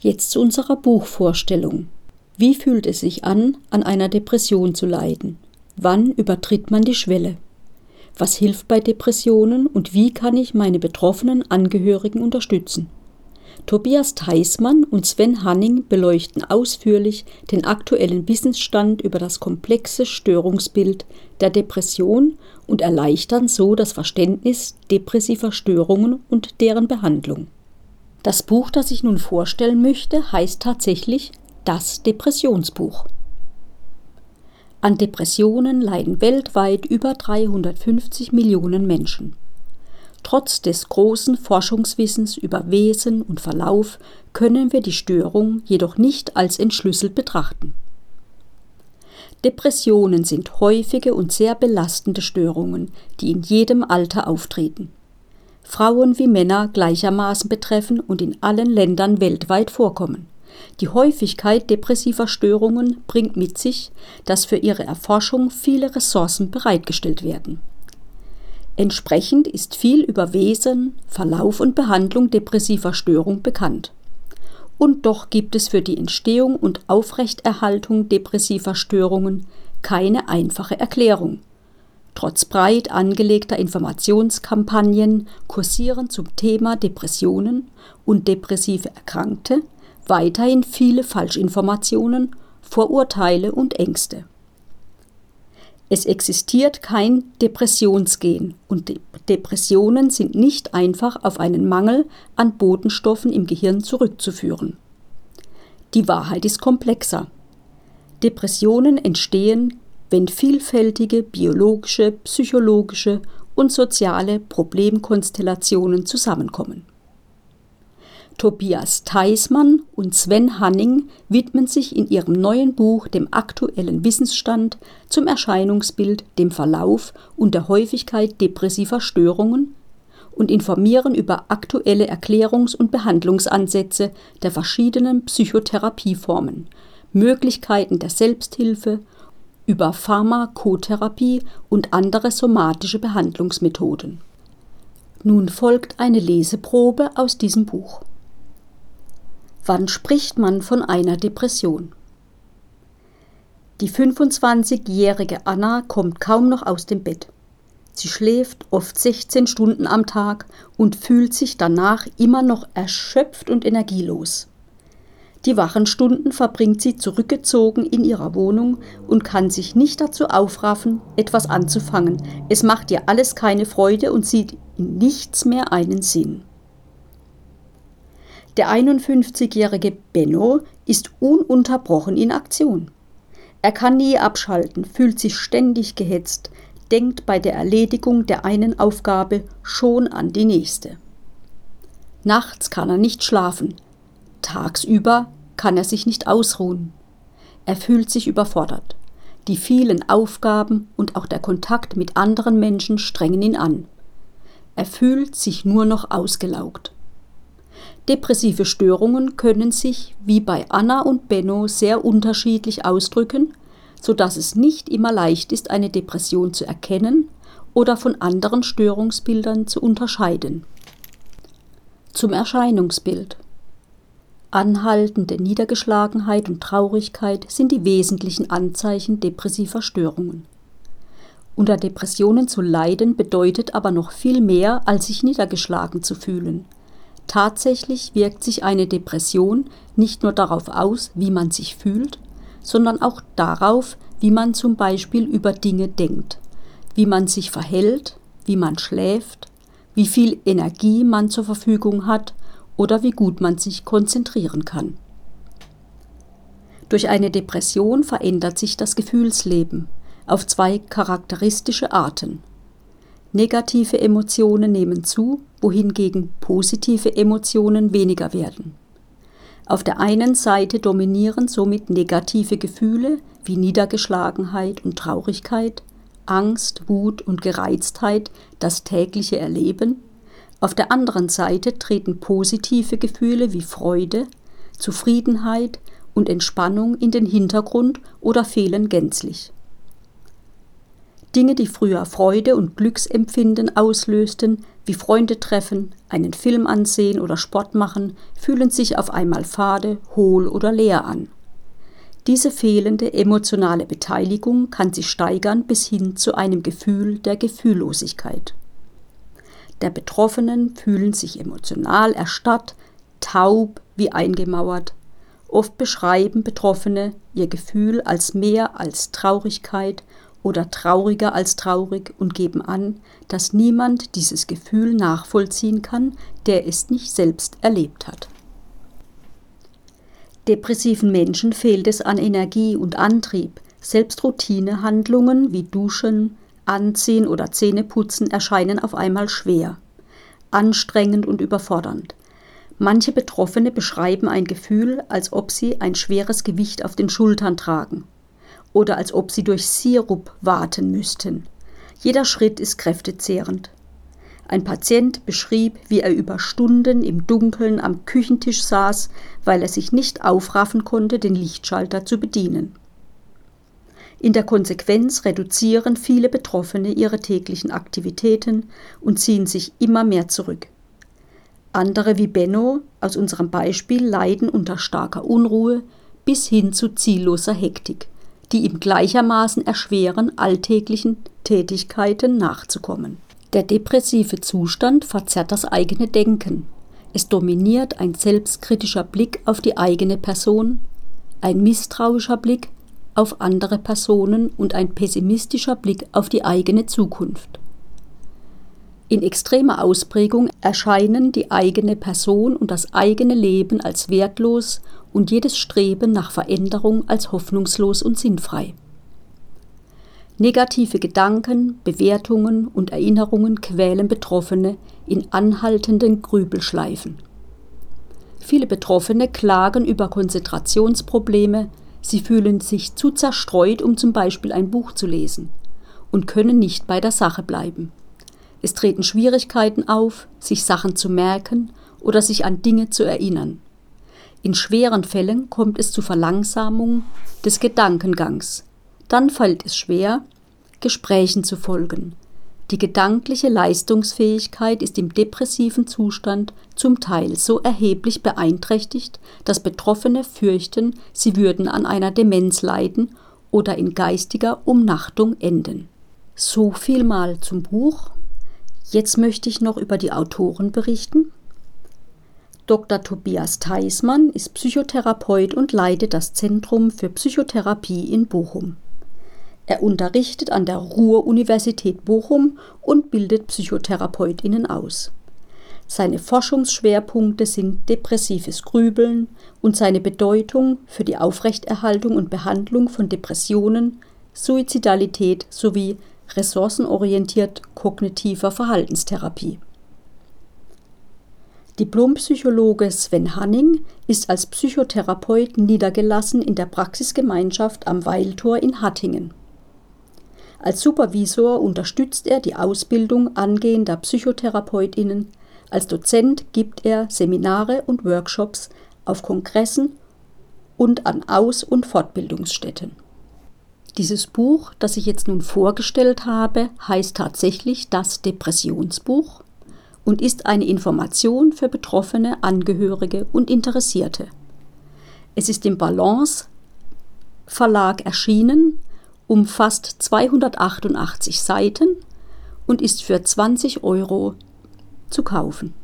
Jetzt zu unserer Buchvorstellung. Wie fühlt es sich an, an einer Depression zu leiden? Wann übertritt man die Schwelle? Was hilft bei Depressionen und wie kann ich meine betroffenen Angehörigen unterstützen? Tobias Theismann und Sven Hanning beleuchten ausführlich den aktuellen Wissensstand über das komplexe Störungsbild der Depression und erleichtern so das Verständnis depressiver Störungen und deren Behandlung. Das Buch, das ich nun vorstellen möchte, heißt tatsächlich Das Depressionsbuch. An Depressionen leiden weltweit über 350 Millionen Menschen. Trotz des großen Forschungswissens über Wesen und Verlauf können wir die Störung jedoch nicht als entschlüsselt betrachten. Depressionen sind häufige und sehr belastende Störungen, die in jedem Alter auftreten. Frauen wie Männer gleichermaßen betreffen und in allen Ländern weltweit vorkommen. Die Häufigkeit depressiver Störungen bringt mit sich, dass für ihre Erforschung viele Ressourcen bereitgestellt werden. Entsprechend ist viel über Wesen, Verlauf und Behandlung depressiver Störung bekannt. Und doch gibt es für die Entstehung und Aufrechterhaltung depressiver Störungen keine einfache Erklärung. Trotz breit angelegter Informationskampagnen kursieren zum Thema Depressionen und depressive Erkrankte weiterhin viele Falschinformationen, Vorurteile und Ängste. Es existiert kein Depressionsgen und Depressionen sind nicht einfach auf einen Mangel an Botenstoffen im Gehirn zurückzuführen. Die Wahrheit ist komplexer. Depressionen entstehen, wenn vielfältige biologische, psychologische und soziale Problemkonstellationen zusammenkommen. Tobias Theismann und Sven Hanning widmen sich in ihrem neuen Buch dem aktuellen Wissensstand zum Erscheinungsbild, dem Verlauf und der Häufigkeit depressiver Störungen und informieren über aktuelle Erklärungs- und Behandlungsansätze der verschiedenen Psychotherapieformen, Möglichkeiten der Selbsthilfe, über Pharmakotherapie und andere somatische Behandlungsmethoden. Nun folgt eine Leseprobe aus diesem Buch. Wann spricht man von einer Depression? Die 25-jährige Anna kommt kaum noch aus dem Bett. Sie schläft oft 16 Stunden am Tag und fühlt sich danach immer noch erschöpft und energielos. Die wachen Stunden verbringt sie zurückgezogen in ihrer Wohnung und kann sich nicht dazu aufraffen, etwas anzufangen. Es macht ihr alles keine Freude und sieht in nichts mehr einen Sinn. Der 51-jährige Benno ist ununterbrochen in Aktion. Er kann nie abschalten, fühlt sich ständig gehetzt, denkt bei der Erledigung der einen Aufgabe schon an die nächste. Nachts kann er nicht schlafen, tagsüber kann er sich nicht ausruhen. Er fühlt sich überfordert. Die vielen Aufgaben und auch der Kontakt mit anderen Menschen strengen ihn an. Er fühlt sich nur noch ausgelaugt. Depressive Störungen können sich wie bei Anna und Benno sehr unterschiedlich ausdrücken, so dass es nicht immer leicht ist, eine Depression zu erkennen oder von anderen Störungsbildern zu unterscheiden. Zum Erscheinungsbild. Anhaltende Niedergeschlagenheit und Traurigkeit sind die wesentlichen Anzeichen depressiver Störungen. Unter Depressionen zu leiden bedeutet aber noch viel mehr, als sich niedergeschlagen zu fühlen. Tatsächlich wirkt sich eine Depression nicht nur darauf aus, wie man sich fühlt, sondern auch darauf, wie man zum Beispiel über Dinge denkt, wie man sich verhält, wie man schläft, wie viel Energie man zur Verfügung hat oder wie gut man sich konzentrieren kann. Durch eine Depression verändert sich das Gefühlsleben auf zwei charakteristische Arten. Negative Emotionen nehmen zu, wohingegen positive Emotionen weniger werden. Auf der einen Seite dominieren somit negative Gefühle wie Niedergeschlagenheit und Traurigkeit, Angst, Wut und Gereiztheit das tägliche Erleben. Auf der anderen Seite treten positive Gefühle wie Freude, Zufriedenheit und Entspannung in den Hintergrund oder fehlen gänzlich. Dinge, die früher Freude und Glücksempfinden auslösten, wie Freunde treffen, einen Film ansehen oder Sport machen, fühlen sich auf einmal fade, hohl oder leer an. Diese fehlende emotionale Beteiligung kann sich steigern bis hin zu einem Gefühl der Gefühllosigkeit. Der Betroffenen fühlen sich emotional erstarrt, taub wie eingemauert. Oft beschreiben Betroffene ihr Gefühl als mehr als Traurigkeit oder trauriger als traurig und geben an, dass niemand dieses Gefühl nachvollziehen kann, der es nicht selbst erlebt hat. Depressiven Menschen fehlt es an Energie und Antrieb. Selbst Routinehandlungen wie Duschen, Anziehen oder Zähneputzen erscheinen auf einmal schwer, anstrengend und überfordernd. Manche Betroffene beschreiben ein Gefühl, als ob sie ein schweres Gewicht auf den Schultern tragen oder als ob sie durch Sirup warten müssten. Jeder Schritt ist kräftezehrend. Ein Patient beschrieb, wie er über Stunden im Dunkeln am Küchentisch saß, weil er sich nicht aufraffen konnte, den Lichtschalter zu bedienen. In der Konsequenz reduzieren viele Betroffene ihre täglichen Aktivitäten und ziehen sich immer mehr zurück. Andere wie Benno aus unserem Beispiel leiden unter starker Unruhe bis hin zu zielloser Hektik die ihm gleichermaßen erschweren, alltäglichen Tätigkeiten nachzukommen. Der depressive Zustand verzerrt das eigene Denken. Es dominiert ein selbstkritischer Blick auf die eigene Person, ein misstrauischer Blick auf andere Personen und ein pessimistischer Blick auf die eigene Zukunft. In extremer Ausprägung erscheinen die eigene Person und das eigene Leben als wertlos und jedes Streben nach Veränderung als hoffnungslos und sinnfrei. Negative Gedanken, Bewertungen und Erinnerungen quälen Betroffene in anhaltenden Grübelschleifen. Viele Betroffene klagen über Konzentrationsprobleme, sie fühlen sich zu zerstreut, um zum Beispiel ein Buch zu lesen, und können nicht bei der Sache bleiben. Es treten Schwierigkeiten auf, sich Sachen zu merken oder sich an Dinge zu erinnern. In schweren Fällen kommt es zu Verlangsamung des Gedankengangs. Dann fällt es schwer, Gesprächen zu folgen. Die gedankliche Leistungsfähigkeit ist im depressiven Zustand zum Teil so erheblich beeinträchtigt, dass Betroffene fürchten, sie würden an einer Demenz leiden oder in geistiger Umnachtung enden. So viel mal zum Buch. Jetzt möchte ich noch über die Autoren berichten. Dr. Tobias Theismann ist Psychotherapeut und leitet das Zentrum für Psychotherapie in Bochum. Er unterrichtet an der Ruhr-Universität Bochum und bildet Psychotherapeutinnen aus. Seine Forschungsschwerpunkte sind depressives Grübeln und seine Bedeutung für die Aufrechterhaltung und Behandlung von Depressionen, Suizidalität sowie ressourcenorientiert kognitiver Verhaltenstherapie. Diplompsychologe Sven Hanning ist als Psychotherapeut niedergelassen in der Praxisgemeinschaft am Weiltor in Hattingen. Als Supervisor unterstützt er die Ausbildung angehender Psychotherapeutinnen, als Dozent gibt er Seminare und Workshops auf Kongressen und an Aus- und Fortbildungsstätten. Dieses Buch, das ich jetzt nun vorgestellt habe, heißt tatsächlich das Depressionsbuch und ist eine Information für Betroffene, Angehörige und Interessierte. Es ist im Balance Verlag erschienen, umfasst 288 Seiten und ist für 20 Euro zu kaufen.